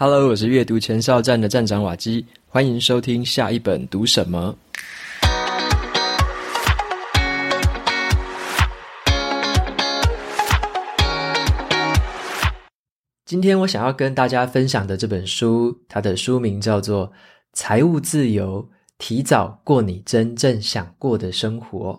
Hello，我是阅读前哨站的站长瓦基，欢迎收听下一本读什么。今天我想要跟大家分享的这本书，它的书名叫做《财务自由：提早过你真正想过的生活》。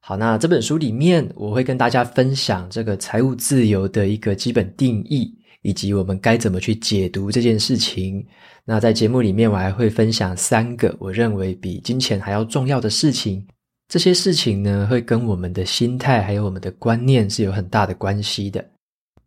好，那这本书里面我会跟大家分享这个财务自由的一个基本定义。以及我们该怎么去解读这件事情？那在节目里面，我还会分享三个我认为比金钱还要重要的事情。这些事情呢，会跟我们的心态还有我们的观念是有很大的关系的。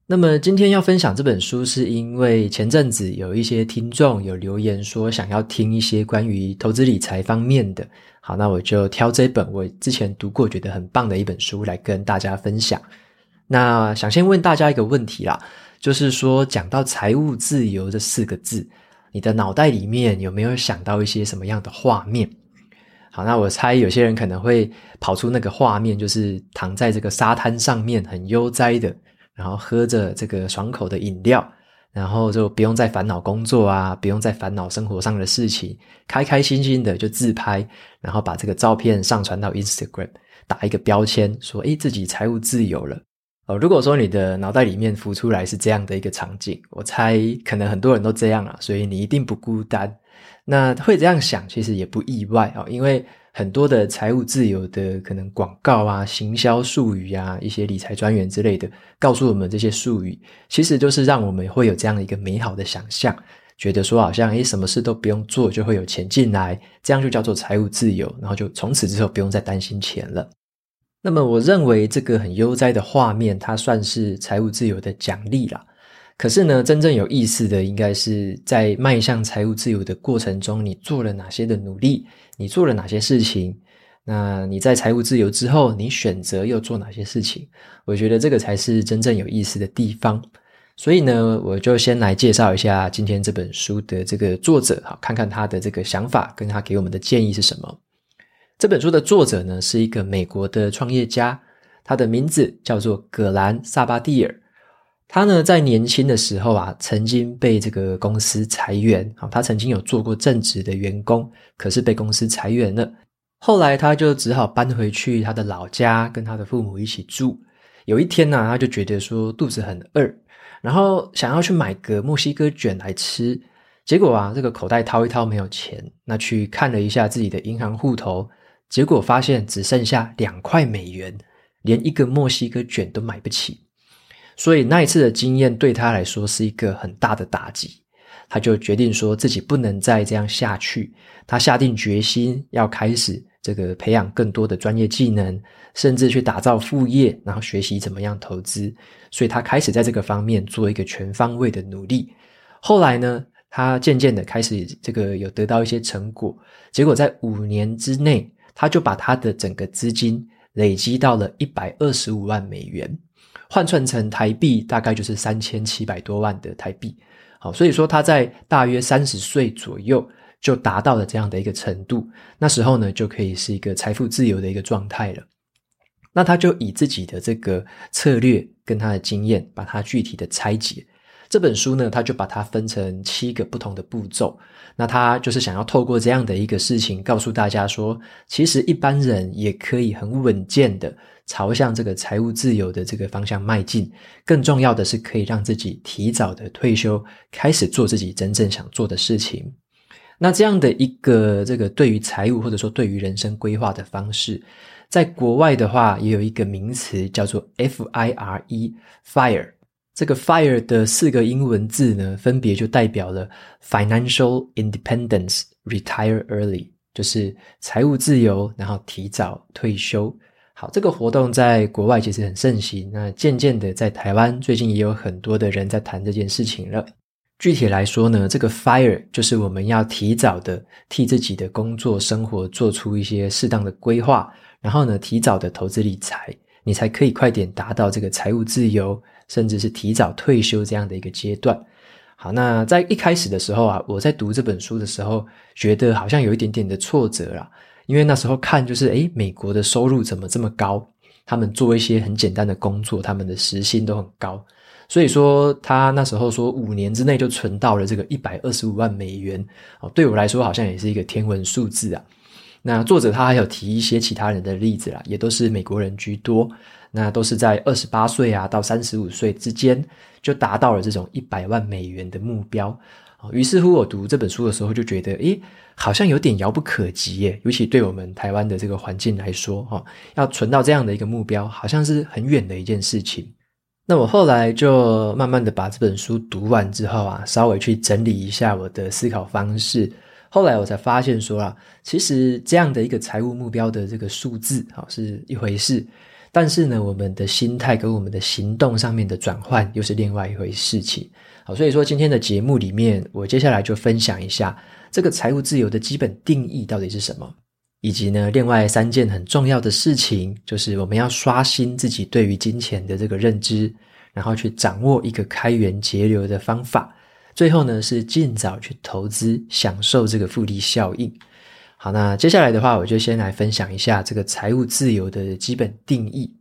那么今天要分享这本书，是因为前阵子有一些听众有留言说想要听一些关于投资理财方面的。好，那我就挑这本我之前读过觉得很棒的一本书来跟大家分享。那想先问大家一个问题啦。就是说，讲到财务自由这四个字，你的脑袋里面有没有想到一些什么样的画面？好，那我猜有些人可能会跑出那个画面，就是躺在这个沙滩上面，很悠哉的，然后喝着这个爽口的饮料，然后就不用再烦恼工作啊，不用再烦恼生活上的事情，开开心心的就自拍，然后把这个照片上传到 Instagram，打一个标签，说，诶，自己财务自由了。哦，如果说你的脑袋里面浮出来是这样的一个场景，我猜可能很多人都这样啊，所以你一定不孤单。那会这样想，其实也不意外啊，因为很多的财务自由的可能广告啊、行销术语啊、一些理财专员之类的，告诉我们这些术语，其实就是让我们会有这样的一个美好的想象，觉得说好像诶，什么事都不用做就会有钱进来，这样就叫做财务自由，然后就从此之后不用再担心钱了。那么，我认为这个很悠哉的画面，它算是财务自由的奖励啦。可是呢，真正有意思的，应该是在迈向财务自由的过程中，你做了哪些的努力，你做了哪些事情？那你在财务自由之后，你选择又做哪些事情？我觉得这个才是真正有意思的地方。所以呢，我就先来介绍一下今天这本书的这个作者，好，看看他的这个想法，跟他给我们的建议是什么。这本书的作者呢，是一个美国的创业家，他的名字叫做葛兰萨巴蒂尔。他呢，在年轻的时候啊，曾经被这个公司裁员。啊，他曾经有做过正职的员工，可是被公司裁员了。后来他就只好搬回去他的老家，跟他的父母一起住。有一天呢，他就觉得说肚子很饿，然后想要去买个墨西哥卷来吃。结果啊，这个口袋掏一掏没有钱，那去看了一下自己的银行户头。结果发现只剩下两块美元，连一个墨西哥卷都买不起，所以那一次的经验对他来说是一个很大的打击。他就决定说自己不能再这样下去，他下定决心要开始这个培养更多的专业技能，甚至去打造副业，然后学习怎么样投资。所以他开始在这个方面做一个全方位的努力。后来呢，他渐渐的开始这个有得到一些成果，结果在五年之内。他就把他的整个资金累积到了一百二十五万美元，换算成台币大概就是三千七百多万的台币。好，所以说他在大约三十岁左右就达到了这样的一个程度，那时候呢就可以是一个财富自由的一个状态了。那他就以自己的这个策略跟他的经验，把它具体的拆解。这本书呢，他就把它分成七个不同的步骤。那他就是想要透过这样的一个事情，告诉大家说，其实一般人也可以很稳健的朝向这个财务自由的这个方向迈进。更重要的是，可以让自己提早的退休，开始做自己真正想做的事情。那这样的一个这个对于财务或者说对于人生规划的方式，在国外的话，也有一个名词叫做 FIRE，FIRE。这个 FIRE 的四个英文字呢，分别就代表了 Financial Independence, Retire Early，就是财务自由，然后提早退休。好，这个活动在国外其实很盛行。那渐渐的，在台湾最近也有很多的人在谈这件事情了。具体来说呢，这个 FIRE 就是我们要提早的替自己的工作生活做出一些适当的规划，然后呢，提早的投资理财，你才可以快点达到这个财务自由。甚至是提早退休这样的一个阶段。好，那在一开始的时候啊，我在读这本书的时候，觉得好像有一点点的挫折啦，因为那时候看就是，诶，美国的收入怎么这么高？他们做一些很简单的工作，他们的时薪都很高。所以说他那时候说五年之内就存到了这个一百二十五万美元哦，对我来说好像也是一个天文数字啊。那作者他还有提一些其他人的例子啦，也都是美国人居多，那都是在二十八岁啊到三十五岁之间就达到了这种一百万美元的目标。于是乎，我读这本书的时候就觉得，诶，好像有点遥不可及耶。尤其对我们台湾的这个环境来说，哈，要存到这样的一个目标，好像是很远的一件事情。那我后来就慢慢的把这本书读完之后啊，稍微去整理一下我的思考方式。后来我才发现说啊，其实这样的一个财务目标的这个数字，哈，是一回事。但是呢，我们的心态跟我们的行动上面的转换又是另外一回事情。好，所以说今天的节目里面，我接下来就分享一下这个财务自由的基本定义到底是什么，以及呢，另外三件很重要的事情，就是我们要刷新自己对于金钱的这个认知，然后去掌握一个开源节流的方法。最后呢，是尽早去投资，享受这个复利效应。好，那接下来的话，我就先来分享一下这个财务自由的基本定义。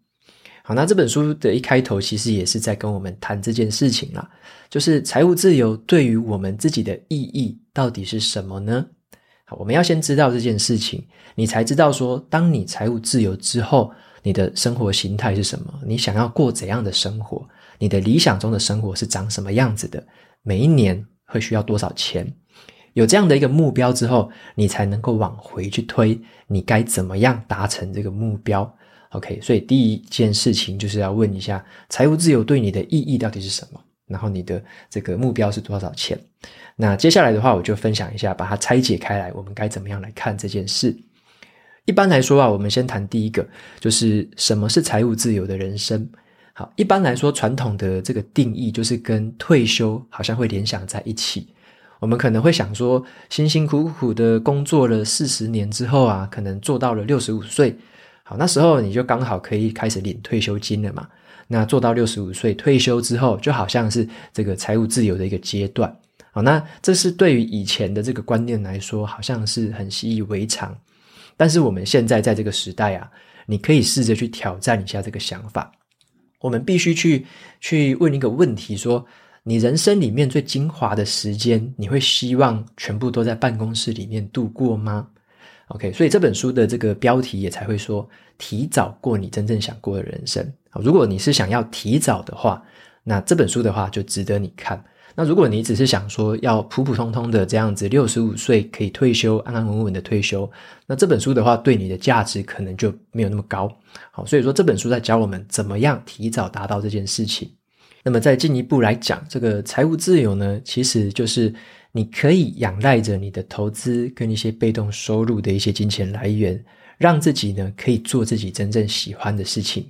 好，那这本书的一开头其实也是在跟我们谈这件事情啦，就是财务自由对于我们自己的意义到底是什么呢？好，我们要先知道这件事情，你才知道说，当你财务自由之后，你的生活形态是什么？你想要过怎样的生活？你的理想中的生活是长什么样子的？每一年会需要多少钱？有这样的一个目标之后，你才能够往回去推，你该怎么样达成这个目标？OK，所以第一件事情就是要问一下，财务自由对你的意义到底是什么？然后你的这个目标是多少钱？那接下来的话，我就分享一下，把它拆解开来，我们该怎么样来看这件事？一般来说啊，我们先谈第一个，就是什么是财务自由的人生？好，一般来说，传统的这个定义就是跟退休好像会联想在一起。我们可能会想说，辛辛苦苦的工作了四十年之后啊，可能做到了六十五岁，好，那时候你就刚好可以开始领退休金了嘛。那做到六十五岁退休之后，就好像是这个财务自由的一个阶段。好，那这是对于以前的这个观念来说，好像是很习以为常。但是我们现在在这个时代啊，你可以试着去挑战一下这个想法。我们必须去去问一个问题说。你人生里面最精华的时间，你会希望全部都在办公室里面度过吗？OK，所以这本书的这个标题也才会说，提早过你真正想过的人生。如果你是想要提早的话，那这本书的话就值得你看。那如果你只是想说要普普通通的这样子，六十五岁可以退休，安安稳稳的退休，那这本书的话对你的价值可能就没有那么高。好，所以说这本书在教我们怎么样提早达到这件事情。那么再进一步来讲，这个财务自由呢，其实就是你可以仰赖着你的投资跟一些被动收入的一些金钱来源，让自己呢可以做自己真正喜欢的事情，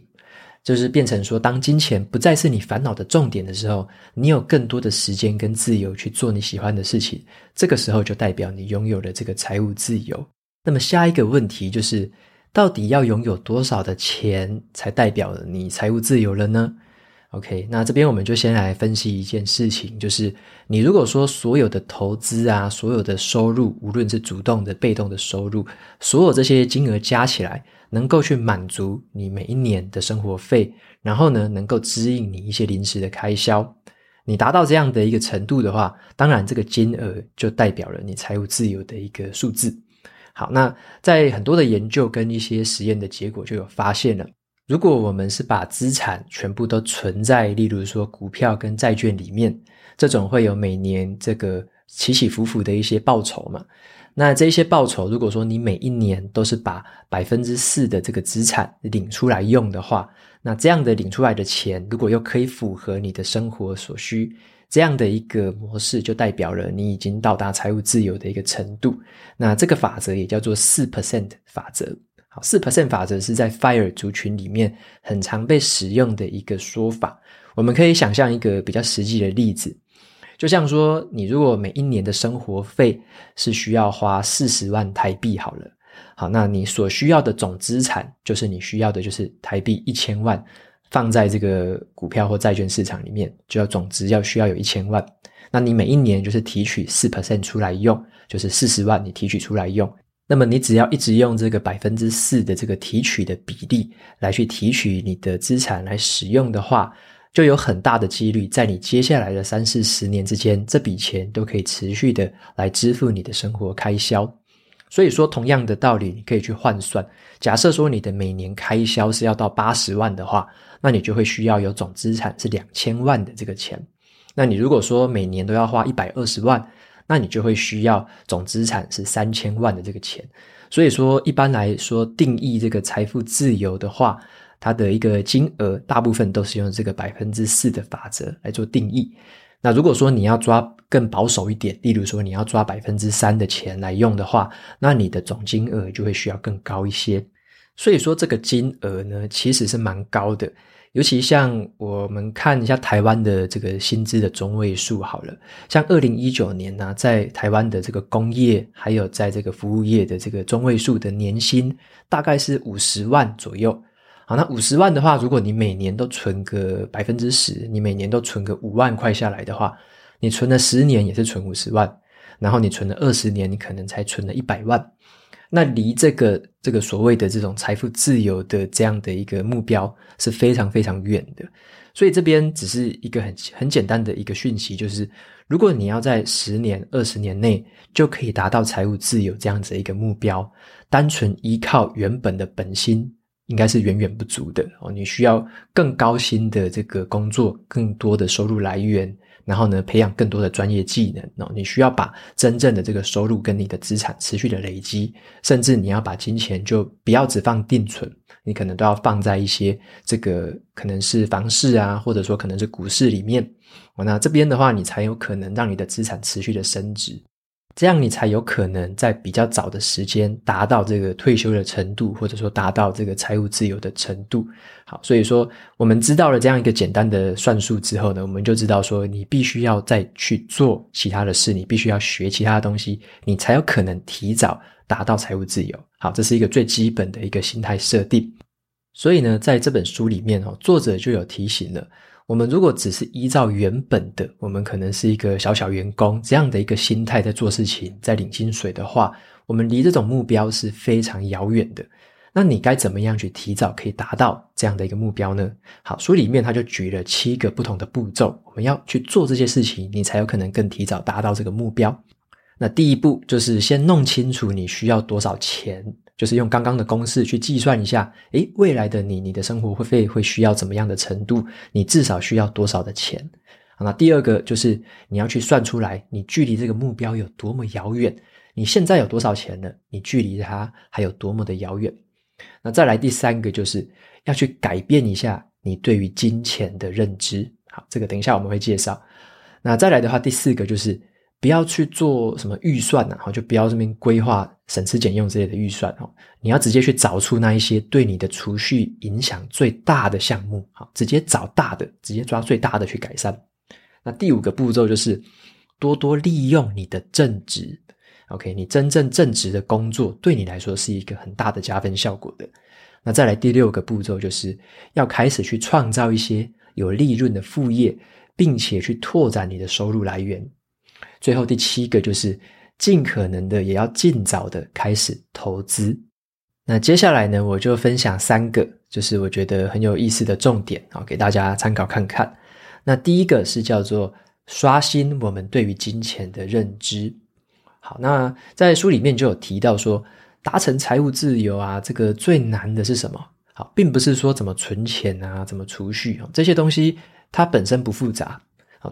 就是变成说，当金钱不再是你烦恼的重点的时候，你有更多的时间跟自由去做你喜欢的事情，这个时候就代表你拥有了这个财务自由。那么下一个问题就是，到底要拥有多少的钱才代表了你财务自由了呢？OK，那这边我们就先来分析一件事情，就是你如果说所有的投资啊，所有的收入，无论是主动的、被动的收入，所有这些金额加起来，能够去满足你每一年的生活费，然后呢，能够支应你一些临时的开销，你达到这样的一个程度的话，当然这个金额就代表了你财务自由的一个数字。好，那在很多的研究跟一些实验的结果就有发现了。如果我们是把资产全部都存在，例如说股票跟债券里面，这种会有每年这个起起伏伏的一些报酬嘛。那这些报酬，如果说你每一年都是把百分之四的这个资产领出来用的话，那这样的领出来的钱，如果又可以符合你的生活所需，这样的一个模式，就代表了你已经到达财务自由的一个程度。那这个法则也叫做四 percent 法则。好，四 percent 法则是在 FIRE 族群里面很常被使用的一个说法。我们可以想象一个比较实际的例子，就像说，你如果每一年的生活费是需要花四十万台币好了，好，那你所需要的总资产就是你需要的就是台币一千万，放在这个股票或债券市场里面，就要总值要需要有一千万。那你每一年就是提取四 percent 出来用，就是四十万你提取出来用。那么你只要一直用这个百分之四的这个提取的比例来去提取你的资产来使用的话，就有很大的几率在你接下来的三四十年之间，这笔钱都可以持续的来支付你的生活开销。所以说，同样的道理，你可以去换算。假设说你的每年开销是要到八十万的话，那你就会需要有总资产是两千万的这个钱。那你如果说每年都要花一百二十万，那你就会需要总资产是三千万的这个钱。所以说，一般来说定义这个财富自由的话，它的一个金额大部分都是用这个百分之四的法则来做定义。那如果说你要抓更保守一点，例如说你要抓百分之三的钱来用的话，那你的总金额就会需要更高一些。所以说这个金额呢，其实是蛮高的。尤其像我们看一下台湾的这个薪资的中位数好了，像二零一九年呢，在台湾的这个工业还有在这个服务业的这个中位数的年薪大概是五十万左右。好，那五十万的话，如果你每年都存个百分之十，你每年都存个五万块下来的话，你存了十年也是存五十万，然后你存了二十年，你可能才存了一百万。那离这个这个所谓的这种财富自由的这样的一个目标是非常非常远的。所以这边只是一个很很简单的一个讯息，就是如果你要在十年、二十年内就可以达到财务自由这样子一个目标，单纯依靠原本的本薪。应该是远远不足的哦，你需要更高薪的这个工作，更多的收入来源，然后呢，培养更多的专业技能哦。你需要把真正的这个收入跟你的资产持续的累积，甚至你要把金钱就不要只放定存，你可能都要放在一些这个可能是房市啊，或者说可能是股市里面哦。那这边的话，你才有可能让你的资产持续的升值。这样你才有可能在比较早的时间达到这个退休的程度，或者说达到这个财务自由的程度。好，所以说我们知道了这样一个简单的算术之后呢，我们就知道说你必须要再去做其他的事，你必须要学其他的东西，你才有可能提早达到财务自由。好，这是一个最基本的一个心态设定。所以呢，在这本书里面哦，作者就有提醒了。我们如果只是依照原本的，我们可能是一个小小员工这样的一个心态在做事情，在领薪水的话，我们离这种目标是非常遥远的。那你该怎么样去提早可以达到这样的一个目标呢？好，书里面他就举了七个不同的步骤，我们要去做这些事情，你才有可能更提早达到这个目标。那第一步就是先弄清楚你需要多少钱。就是用刚刚的公式去计算一下，诶，未来的你，你的生活会费会需要怎么样的程度？你至少需要多少的钱？那第二个就是你要去算出来，你距离这个目标有多么遥远？你现在有多少钱呢？你距离它还有多么的遥远？那再来第三个就是要去改变一下你对于金钱的认知。好，这个等一下我们会介绍。那再来的话，第四个就是。不要去做什么预算呐，就不要这边规划省吃俭用之类的预算哦。你要直接去找出那一些对你的储蓄影响最大的项目，好，直接找大的，直接抓最大的去改善。那第五个步骤就是多多利用你的正职，OK，你真正正职的工作对你来说是一个很大的加分效果的。那再来第六个步骤就是要开始去创造一些有利润的副业，并且去拓展你的收入来源。最后第七个就是尽可能的也要尽早的开始投资。那接下来呢，我就分享三个，就是我觉得很有意思的重点啊，给大家参考看看。那第一个是叫做刷新我们对于金钱的认知。好，那在书里面就有提到说，达成财务自由啊，这个最难的是什么？好，并不是说怎么存钱啊，怎么储蓄啊，这些东西它本身不复杂。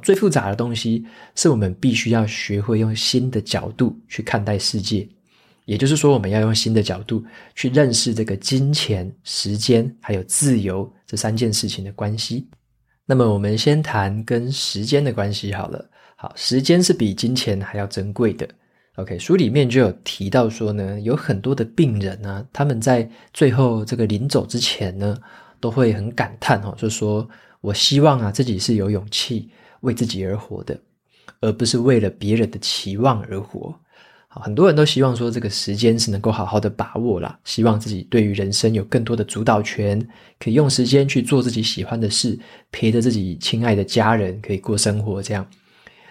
最复杂的东西是我们必须要学会用新的角度去看待世界，也就是说，我们要用新的角度去认识这个金钱、时间还有自由这三件事情的关系。那么，我们先谈跟时间的关系好了。好，时间是比金钱还要珍贵的。OK，书里面就有提到说呢，有很多的病人呢，他们在最后这个临走之前呢，都会很感叹哦，就说我希望啊，自己是有勇气。为自己而活的，而不是为了别人的期望而活。好，很多人都希望说这个时间是能够好好的把握啦，希望自己对于人生有更多的主导权，可以用时间去做自己喜欢的事，陪着自己亲爱的家人，可以过生活这样。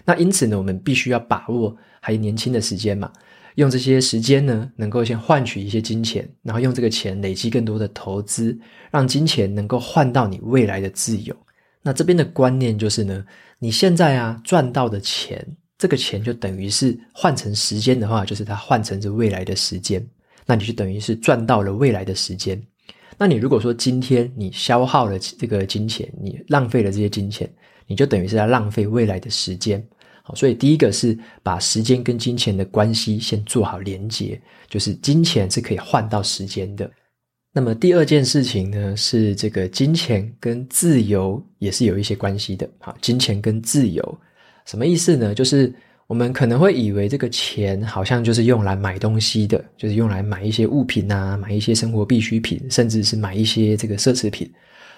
那因此呢，我们必须要把握还年轻的时间嘛，用这些时间呢，能够先换取一些金钱，然后用这个钱累积更多的投资，让金钱能够换到你未来的自由。那这边的观念就是呢，你现在啊赚到的钱，这个钱就等于是换成时间的话，就是它换成是未来的时间，那你就等于是赚到了未来的时间。那你如果说今天你消耗了这个金钱，你浪费了这些金钱，你就等于是在浪费未来的时间。好，所以第一个是把时间跟金钱的关系先做好连接，就是金钱是可以换到时间的。那么第二件事情呢，是这个金钱跟自由也是有一些关系的。好，金钱跟自由什么意思呢？就是我们可能会以为这个钱好像就是用来买东西的，就是用来买一些物品啊，买一些生活必需品，甚至是买一些这个奢侈品。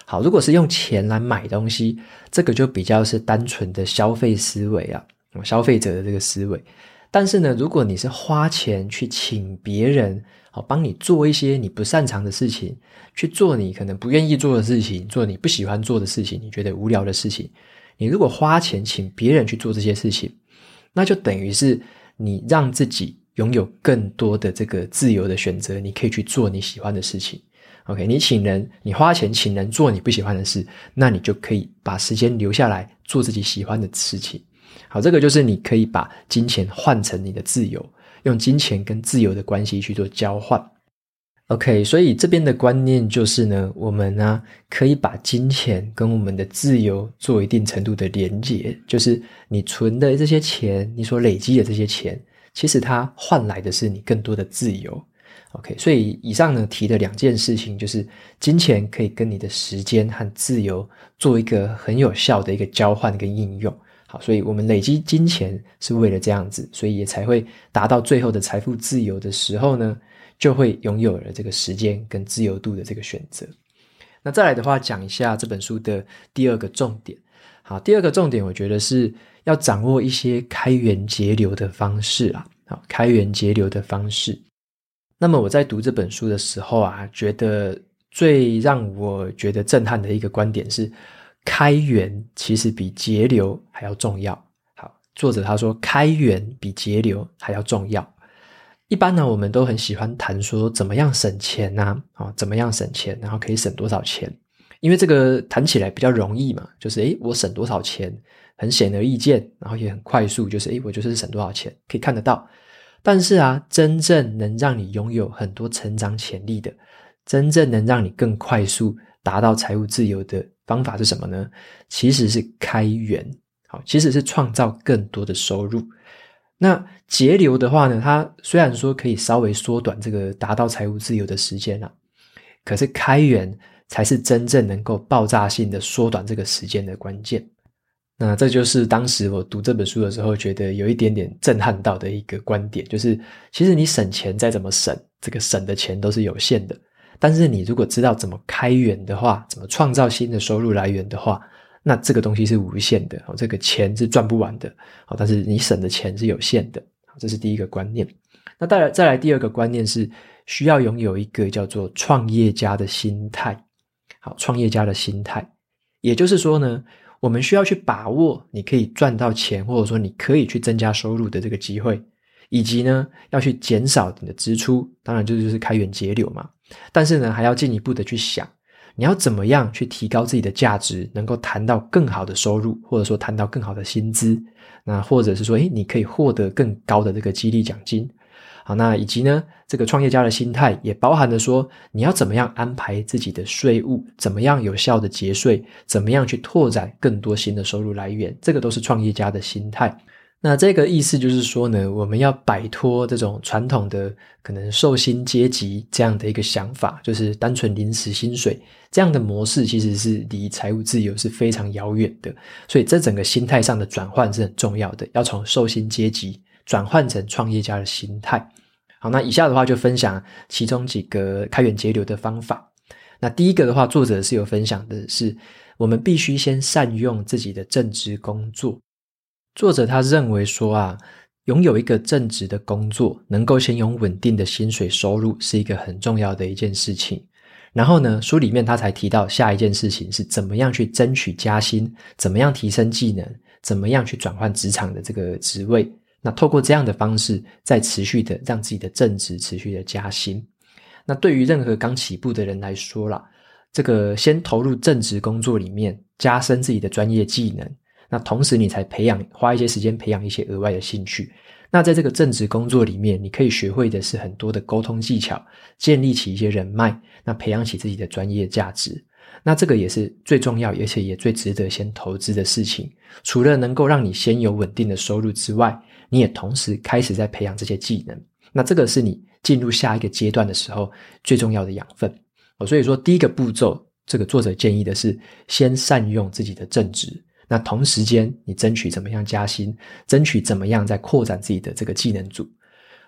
好，如果是用钱来买东西，这个就比较是单纯的消费思维啊，消费者的这个思维。但是呢，如果你是花钱去请别人，好，帮你做一些你不擅长的事情，去做你可能不愿意做的事情，做你不喜欢做的事情，你觉得无聊的事情。你如果花钱请别人去做这些事情，那就等于是你让自己拥有更多的这个自由的选择，你可以去做你喜欢的事情。OK，你请人，你花钱请人做你不喜欢的事，那你就可以把时间留下来做自己喜欢的事情。好，这个就是你可以把金钱换成你的自由。用金钱跟自由的关系去做交换，OK，所以这边的观念就是呢，我们呢可以把金钱跟我们的自由做一定程度的连结，就是你存的这些钱，你所累积的这些钱，其实它换来的是你更多的自由，OK，所以以上呢提的两件事情，就是金钱可以跟你的时间和自由做一个很有效的一个交换跟应用。所以我们累积金钱是为了这样子，所以也才会达到最后的财富自由的时候呢，就会拥有了这个时间跟自由度的这个选择。那再来的话，讲一下这本书的第二个重点。好，第二个重点，我觉得是要掌握一些开源节流的方式啊。好，开源节流的方式。那么我在读这本书的时候啊，觉得最让我觉得震撼的一个观点是。开源其实比节流还要重要。好，作者他说，开源比节流还要重要。一般呢，我们都很喜欢谈说怎么样省钱呐，啊，怎么样省钱，然后可以省多少钱？因为这个谈起来比较容易嘛，就是诶，我省多少钱，很显而易见，然后也很快速，就是诶，我就是省多少钱，可以看得到。但是啊，真正能让你拥有很多成长潜力的，真正能让你更快速达到财务自由的方法是什么呢？其实是开源，好，其实是创造更多的收入。那节流的话呢，它虽然说可以稍微缩短这个达到财务自由的时间啊，可是开源才是真正能够爆炸性的缩短这个时间的关键。那这就是当时我读这本书的时候，觉得有一点点震撼到的一个观点，就是其实你省钱再怎么省，这个省的钱都是有限的。但是你如果知道怎么开源的话，怎么创造新的收入来源的话，那这个东西是无限的，这个钱是赚不完的。但是你省的钱是有限的，这是第一个观念。那再来，再来第二个观念是需要拥有一个叫做创业家的心态。好，创业家的心态，也就是说呢，我们需要去把握你可以赚到钱，或者说你可以去增加收入的这个机会。以及呢，要去减少你的支出，当然这就是开源节流嘛。但是呢，还要进一步的去想，你要怎么样去提高自己的价值，能够谈到更好的收入，或者说谈到更好的薪资，那或者是说，诶，你可以获得更高的这个激励奖金。好，那以及呢，这个创业家的心态也包含了说，你要怎么样安排自己的税务，怎么样有效的节税，怎么样去拓展更多新的收入来源，这个都是创业家的心态。那这个意思就是说呢，我们要摆脱这种传统的可能受薪阶级这样的一个想法，就是单纯临时薪水这样的模式，其实是离财务自由是非常遥远的。所以这整个心态上的转换是很重要的，要从受薪阶级转换成创业家的心态。好，那以下的话就分享其中几个开源节流的方法。那第一个的话，作者是有分享的是，我们必须先善用自己的正职工作。作者他认为说啊，拥有一个正职的工作，能够先有稳定的薪水收入，是一个很重要的一件事情。然后呢，书里面他才提到下一件事情是怎么样去争取加薪，怎么样提升技能，怎么样去转换职场的这个职位。那透过这样的方式，再持续的让自己的正职持续的加薪。那对于任何刚起步的人来说啦，这个先投入正职工作里面，加深自己的专业技能。那同时，你才培养花一些时间培养一些额外的兴趣。那在这个正职工作里面，你可以学会的是很多的沟通技巧，建立起一些人脉，那培养起自己的专业价值。那这个也是最重要，而且也最值得先投资的事情。除了能够让你先有稳定的收入之外，你也同时开始在培养这些技能。那这个是你进入下一个阶段的时候最重要的养分。所以说第一个步骤，这个作者建议的是先善用自己的正职。那同时间，你争取怎么样加薪，争取怎么样再扩展自己的这个技能组。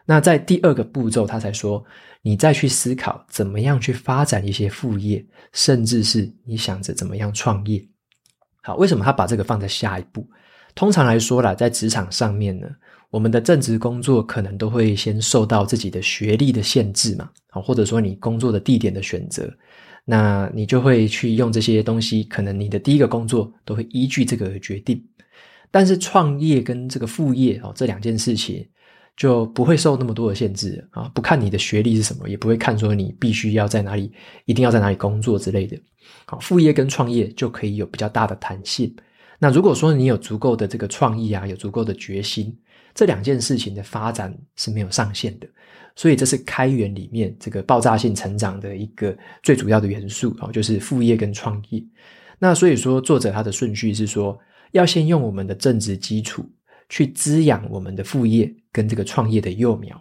那在第二个步骤，他才说，你再去思考怎么样去发展一些副业，甚至是你想着怎么样创业。好，为什么他把这个放在下一步？通常来说啦，在职场上面呢，我们的正职工作可能都会先受到自己的学历的限制嘛，好，或者说你工作的地点的选择。那你就会去用这些东西，可能你的第一个工作都会依据这个而决定。但是创业跟这个副业哦，这两件事情就不会受那么多的限制啊，不看你的学历是什么，也不会看说你必须要在哪里，一定要在哪里工作之类的。好，副业跟创业就可以有比较大的弹性。那如果说你有足够的这个创意啊，有足够的决心，这两件事情的发展是没有上限的。所以这是开源里面这个爆炸性成长的一个最主要的元素啊，就是副业跟创业。那所以说，作者他的顺序是说，要先用我们的正职基础去滋养我们的副业跟这个创业的幼苗，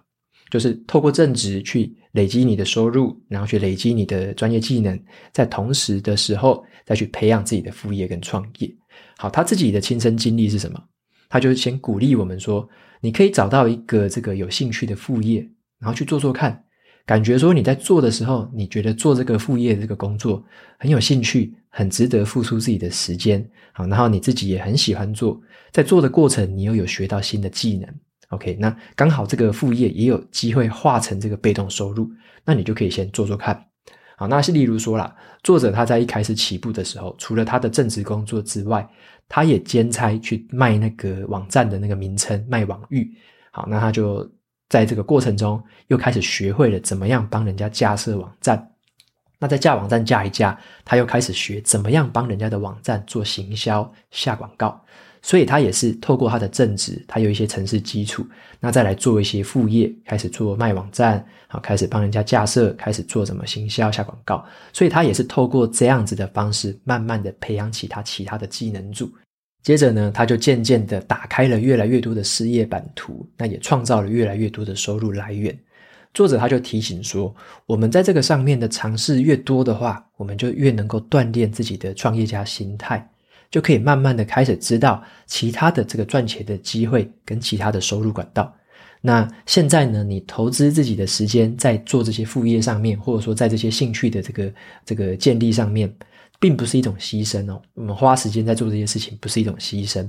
就是透过正职去累积你的收入，然后去累积你的专业技能，在同时的时候再去培养自己的副业跟创业。好，他自己的亲身经历是什么？他就先鼓励我们说，你可以找到一个这个有兴趣的副业。然后去做做看，感觉说你在做的时候，你觉得做这个副业这个工作很有兴趣，很值得付出自己的时间，好，然后你自己也很喜欢做，在做的过程，你又有学到新的技能，OK，那刚好这个副业也有机会化成这个被动收入，那你就可以先做做看，好，那是例如说啦，作者他在一开始起步的时候，除了他的正职工作之外，他也兼差去卖那个网站的那个名称，卖网域，好，那他就。在这个过程中，又开始学会了怎么样帮人家架设网站。那在架网站架一架，他又开始学怎么样帮人家的网站做行销、下广告。所以他也是透过他的正职，他有一些城市基础，那再来做一些副业，开始做卖网站，好，开始帮人家架设，开始做什么行销、下广告。所以他也是透过这样子的方式，慢慢的培养起他其他的技能组。接着呢，他就渐渐的打开了越来越多的事业版图，那也创造了越来越多的收入来源。作者他就提醒说，我们在这个上面的尝试越多的话，我们就越能够锻炼自己的创业家心态，就可以慢慢的开始知道其他的这个赚钱的机会跟其他的收入管道。那现在呢，你投资自己的时间在做这些副业上面，或者说在这些兴趣的这个这个建立上面。并不是一种牺牲哦，我们花时间在做这些事情，不是一种牺牲，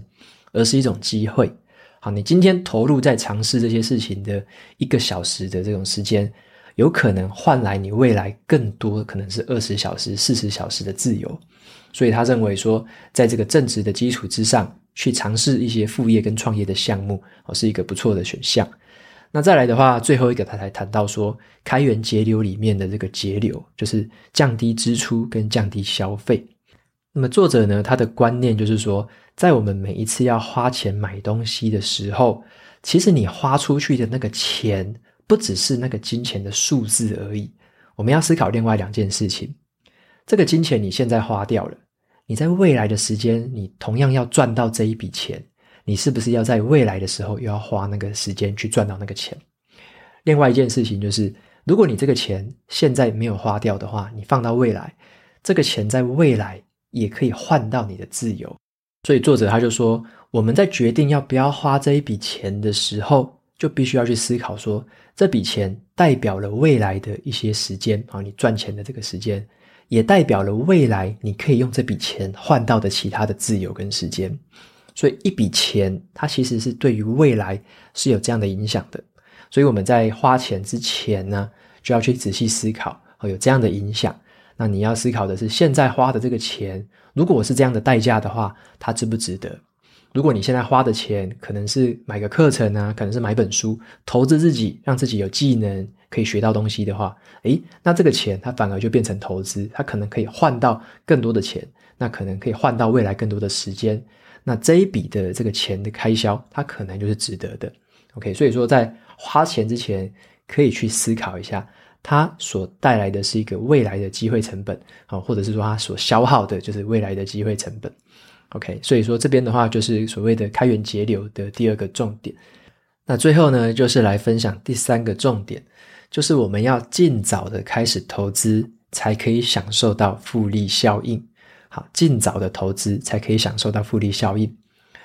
而是一种机会。好，你今天投入在尝试这些事情的一个小时的这种时间，有可能换来你未来更多，可能是二十小时、四十小时的自由。所以他认为说，在这个正职的基础之上，去尝试一些副业跟创业的项目，哦，是一个不错的选项。那再来的话，最后一个他才谈到说，开源节流里面的这个节流，就是降低支出跟降低消费。那么作者呢，他的观念就是说，在我们每一次要花钱买东西的时候，其实你花出去的那个钱，不只是那个金钱的数字而已。我们要思考另外两件事情：这个金钱你现在花掉了，你在未来的时间，你同样要赚到这一笔钱。你是不是要在未来的时候又要花那个时间去赚到那个钱？另外一件事情就是，如果你这个钱现在没有花掉的话，你放到未来，这个钱在未来也可以换到你的自由。所以作者他就说，我们在决定要不要花这一笔钱的时候，就必须要去思考说，这笔钱代表了未来的一些时间啊，你赚钱的这个时间，也代表了未来你可以用这笔钱换到的其他的自由跟时间。所以一笔钱，它其实是对于未来是有这样的影响的。所以我们在花钱之前呢，就要去仔细思考，哦，有这样的影响。那你要思考的是，现在花的这个钱，如果我是这样的代价的话，它值不值得？如果你现在花的钱可能是买个课程啊，可能是买本书，投资自己，让自己有技能，可以学到东西的话，诶，那这个钱它反而就变成投资，它可能可以换到更多的钱，那可能可以换到未来更多的时间，那这一笔的这个钱的开销，它可能就是值得的。OK，所以说在花钱之前，可以去思考一下，它所带来的是一个未来的机会成本啊，或者是说它所消耗的就是未来的机会成本。OK，所以说这边的话就是所谓的开源节流的第二个重点。那最后呢，就是来分享第三个重点，就是我们要尽早的开始投资，才可以享受到复利效应。好，尽早的投资才可以享受到复利效应。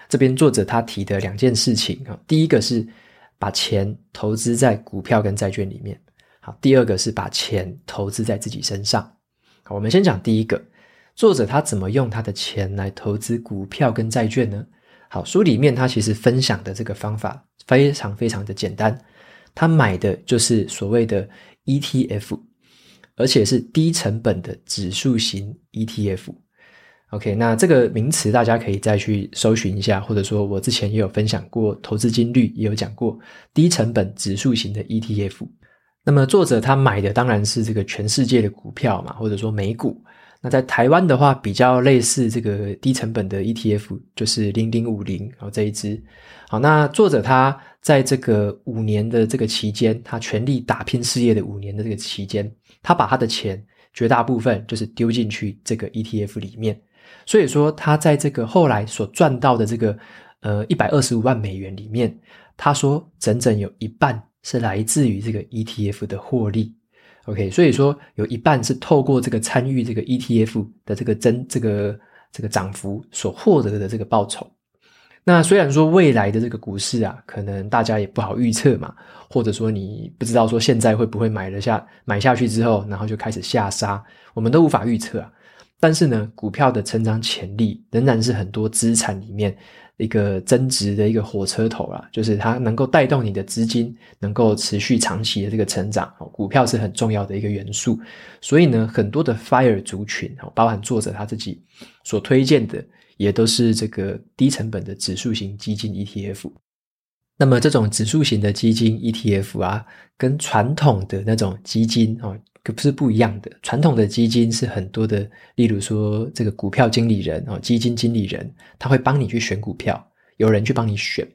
这边作者他提的两件事情啊，第一个是把钱投资在股票跟债券里面，好，第二个是把钱投资在自己身上。好，我们先讲第一个，作者他怎么用他的钱来投资股票跟债券呢？好，书里面他其实分享的这个方法非常非常的简单，他买的就是所谓的 ETF，而且是低成本的指数型 ETF。OK，那这个名词大家可以再去搜寻一下，或者说我之前也有分享过投资金率，也有讲过低成本指数型的 ETF。那么作者他买的当然是这个全世界的股票嘛，或者说美股。那在台湾的话，比较类似这个低成本的 ETF，就是零零五零，然后这一支。好，那作者他在这个五年的这个期间，他全力打拼事业的五年的这个期间，他把他的钱绝大部分就是丢进去这个 ETF 里面。所以说，他在这个后来所赚到的这个呃一百二十五万美元里面，他说整整有一半是来自于这个 ETF 的获利。OK，所以说有一半是透过这个参与这个 ETF 的这个增这个这个涨幅所获得的这个报酬。那虽然说未来的这个股市啊，可能大家也不好预测嘛，或者说你不知道说现在会不会买了下买下去之后，然后就开始下杀，我们都无法预测啊。但是呢，股票的成长潜力仍然是很多资产里面。一个增值的一个火车头啦，就是它能够带动你的资金能够持续长期的这个成长，股票是很重要的一个元素。所以呢，很多的 FIRE 族群，包含作者他自己所推荐的，也都是这个低成本的指数型基金 ETF。那么这种指数型的基金 ETF 啊，跟传统的那种基金哦。可不是不一样的。传统的基金是很多的，例如说这个股票经理人哦，基金经理人，他会帮你去选股票，有人去帮你选。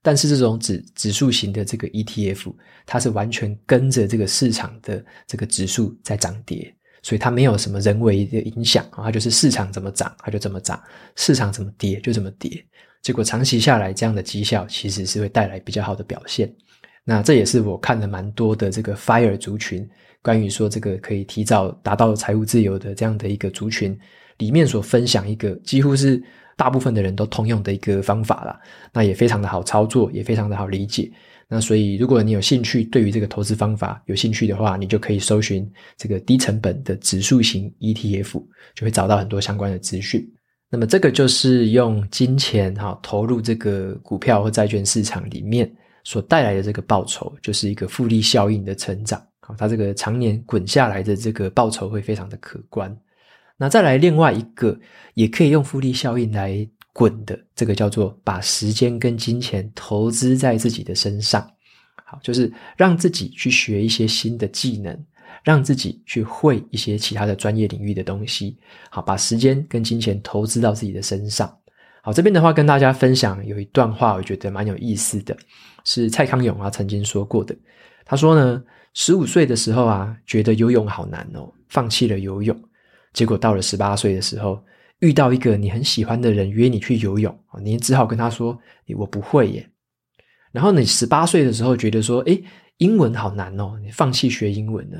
但是这种指指数型的这个 ETF，它是完全跟着这个市场的这个指数在涨跌，所以它没有什么人为的影响啊，它就是市场怎么涨，它就怎么涨；市场怎么跌，就怎么跌。结果长期下来，这样的绩效其实是会带来比较好的表现。那这也是我看了蛮多的这个 FIRE 族群。关于说这个可以提早达到财务自由的这样的一个族群里面所分享一个几乎是大部分的人都通用的一个方法啦，那也非常的好操作，也非常的好理解。那所以如果你有兴趣，对于这个投资方法有兴趣的话，你就可以搜寻这个低成本的指数型 ETF，就会找到很多相关的资讯。那么这个就是用金钱哈投入这个股票或债券市场里面所带来的这个报酬，就是一个复利效应的成长。好它这个常年滚下来的这个报酬会非常的可观。那再来另外一个也可以用复利效应来滚的，这个叫做把时间跟金钱投资在自己的身上。好，就是让自己去学一些新的技能，让自己去会一些其他的专业领域的东西。好，把时间跟金钱投资到自己的身上。好，这边的话跟大家分享有一段话，我觉得蛮有意思的，是蔡康永啊曾经说过的。他说呢。十五岁的时候啊，觉得游泳好难哦，放弃了游泳。结果到了十八岁的时候，遇到一个你很喜欢的人约你去游泳，你只好跟他说：“我不会耶。”然后你十八岁的时候觉得说：“诶，英文好难哦，你放弃学英文了。”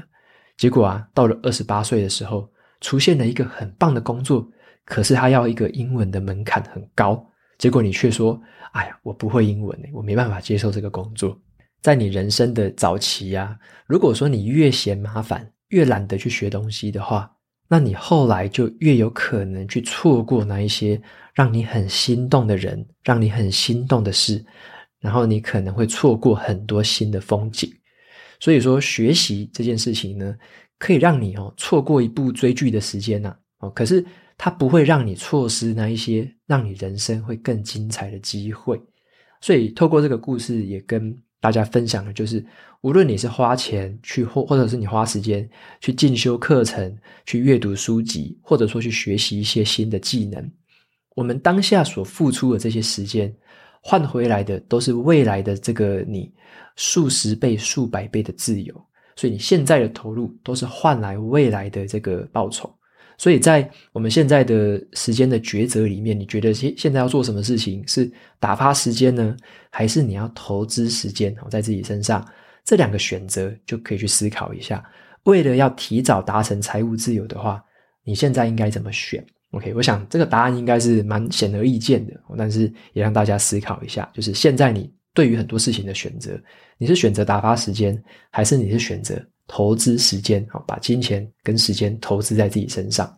结果啊，到了二十八岁的时候，出现了一个很棒的工作，可是他要一个英文的门槛很高，结果你却说：“哎呀，我不会英文，我没办法接受这个工作。”在你人生的早期啊，如果说你越嫌麻烦，越懒得去学东西的话，那你后来就越有可能去错过那一些让你很心动的人，让你很心动的事，然后你可能会错过很多新的风景。所以说，学习这件事情呢，可以让你哦错过一部追剧的时间呐，哦，可是它不会让你错失那一些让你人生会更精彩的机会。所以，透过这个故事，也跟大家分享的就是，无论你是花钱去或或者是你花时间去进修课程、去阅读书籍，或者说去学习一些新的技能，我们当下所付出的这些时间，换回来的都是未来的这个你数十倍、数百倍的自由。所以你现在的投入都是换来未来的这个报酬。所以在我们现在的时间的抉择里面，你觉得现现在要做什么事情是打发时间呢，还是你要投资时间在自己身上？这两个选择就可以去思考一下。为了要提早达成财务自由的话，你现在应该怎么选？OK，我想这个答案应该是蛮显而易见的，但是也让大家思考一下，就是现在你对于很多事情的选择，你是选择打发时间，还是你是选择？投资时间，好，把金钱跟时间投资在自己身上。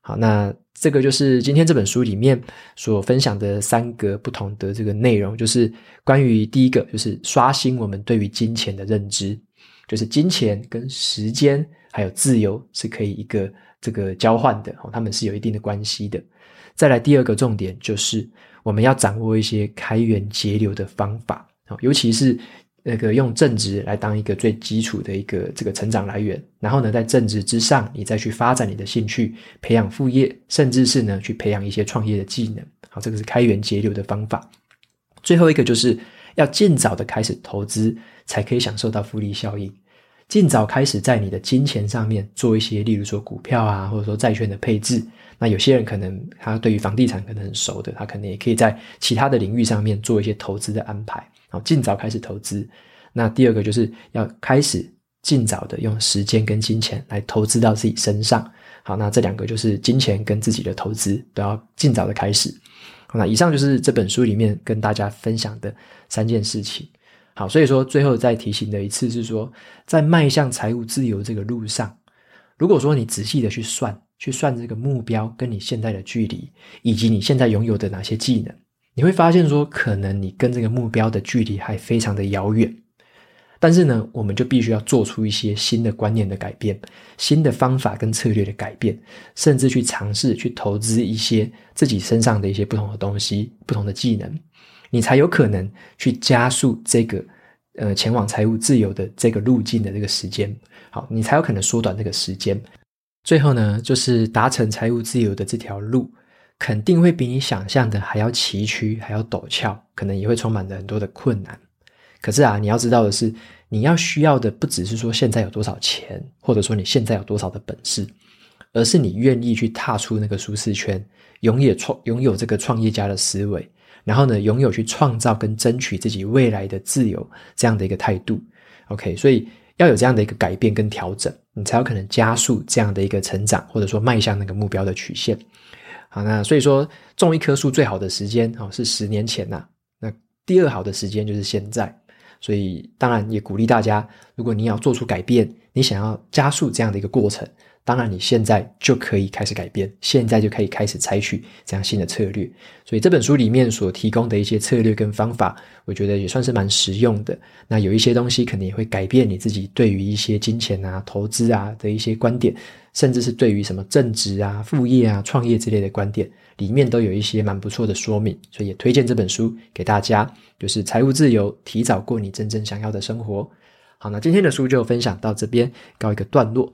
好，那这个就是今天这本书里面所分享的三个不同的这个内容，就是关于第一个，就是刷新我们对于金钱的认知，就是金钱跟时间还有自由是可以一个这个交换的，哦，他们是有一定的关系的。再来第二个重点就是我们要掌握一些开源节流的方法，尤其是。那个用正职来当一个最基础的一个这个成长来源，然后呢，在正职之上，你再去发展你的兴趣，培养副业，甚至是呢去培养一些创业的技能。好，这个是开源节流的方法。最后一个就是要尽早的开始投资，才可以享受到复利效应。尽早开始在你的金钱上面做一些，例如说股票啊，或者说债券的配置。那有些人可能他对于房地产可能很熟的，他可能也可以在其他的领域上面做一些投资的安排。好，尽早开始投资。那第二个就是要开始尽早的用时间跟金钱来投资到自己身上。好，那这两个就是金钱跟自己的投资都要尽早的开始。好，那以上就是这本书里面跟大家分享的三件事情。好，所以说最后再提醒的一次是说，在迈向财务自由这个路上，如果说你仔细的去算，去算这个目标跟你现在的距离，以及你现在拥有的哪些技能。你会发现说，可能你跟这个目标的距离还非常的遥远，但是呢，我们就必须要做出一些新的观念的改变，新的方法跟策略的改变，甚至去尝试去投资一些自己身上的一些不同的东西、不同的技能，你才有可能去加速这个呃前往财务自由的这个路径的这个时间。好，你才有可能缩短这个时间。最后呢，就是达成财务自由的这条路。肯定会比你想象的还要崎岖，还要陡峭，可能也会充满着很多的困难。可是啊，你要知道的是，你要需要的不只是说现在有多少钱，或者说你现在有多少的本事，而是你愿意去踏出那个舒适圈，拥有创拥有这个创业家的思维，然后呢，拥有去创造跟争取自己未来的自由这样的一个态度。OK，所以要有这样的一个改变跟调整，你才有可能加速这样的一个成长，或者说迈向那个目标的曲线。好，那所以说种一棵树最好的时间哦是十年前呐，那第二好的时间就是现在，所以当然也鼓励大家，如果你要做出改变，你想要加速这样的一个过程。当然，你现在就可以开始改变，现在就可以开始采取这样新的策略。所以这本书里面所提供的一些策略跟方法，我觉得也算是蛮实用的。那有一些东西可能也会改变你自己对于一些金钱啊、投资啊的一些观点，甚至是对于什么正职啊、副业啊、创业之类的观点，里面都有一些蛮不错的说明。所以也推荐这本书给大家，就是财务自由，提早过你真正想要的生活。好，那今天的书就分享到这边，告一个段落。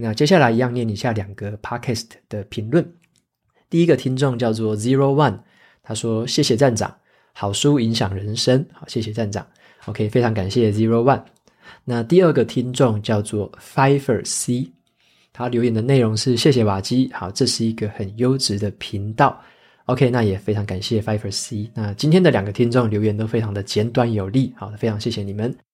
那接下来一样念一下两个 podcast 的评论。第一个听众叫做 Zero One，他说：“谢谢站长，好书影响人生。”好，谢谢站长。OK，非常感谢 Zero One。那第二个听众叫做 Fiver C，他留言的内容是：“谢谢瓦基，好，这是一个很优质的频道。”OK，那也非常感谢 Fiver C。那今天的两个听众留言都非常的简短有力，好，非常谢谢你们。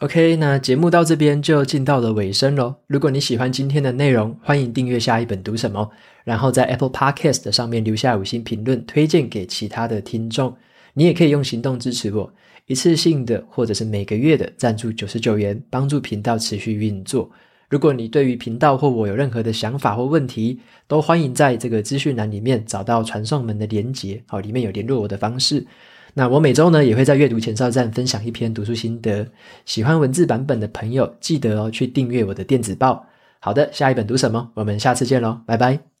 OK，那节目到这边就进到了尾声喽。如果你喜欢今天的内容，欢迎订阅下一本读什么，然后在 Apple Podcast 上面留下五星评论，推荐给其他的听众。你也可以用行动支持我，一次性的或者是每个月的赞助九十九元，帮助频道持续运作。如果你对于频道或我有任何的想法或问题，都欢迎在这个资讯栏里面找到传送门的连接，好，里面有联络我的方式。那我每周呢也会在阅读前哨站分享一篇读书心得，喜欢文字版本的朋友记得哦去订阅我的电子报。好的，下一本读什么？我们下次见喽，拜拜。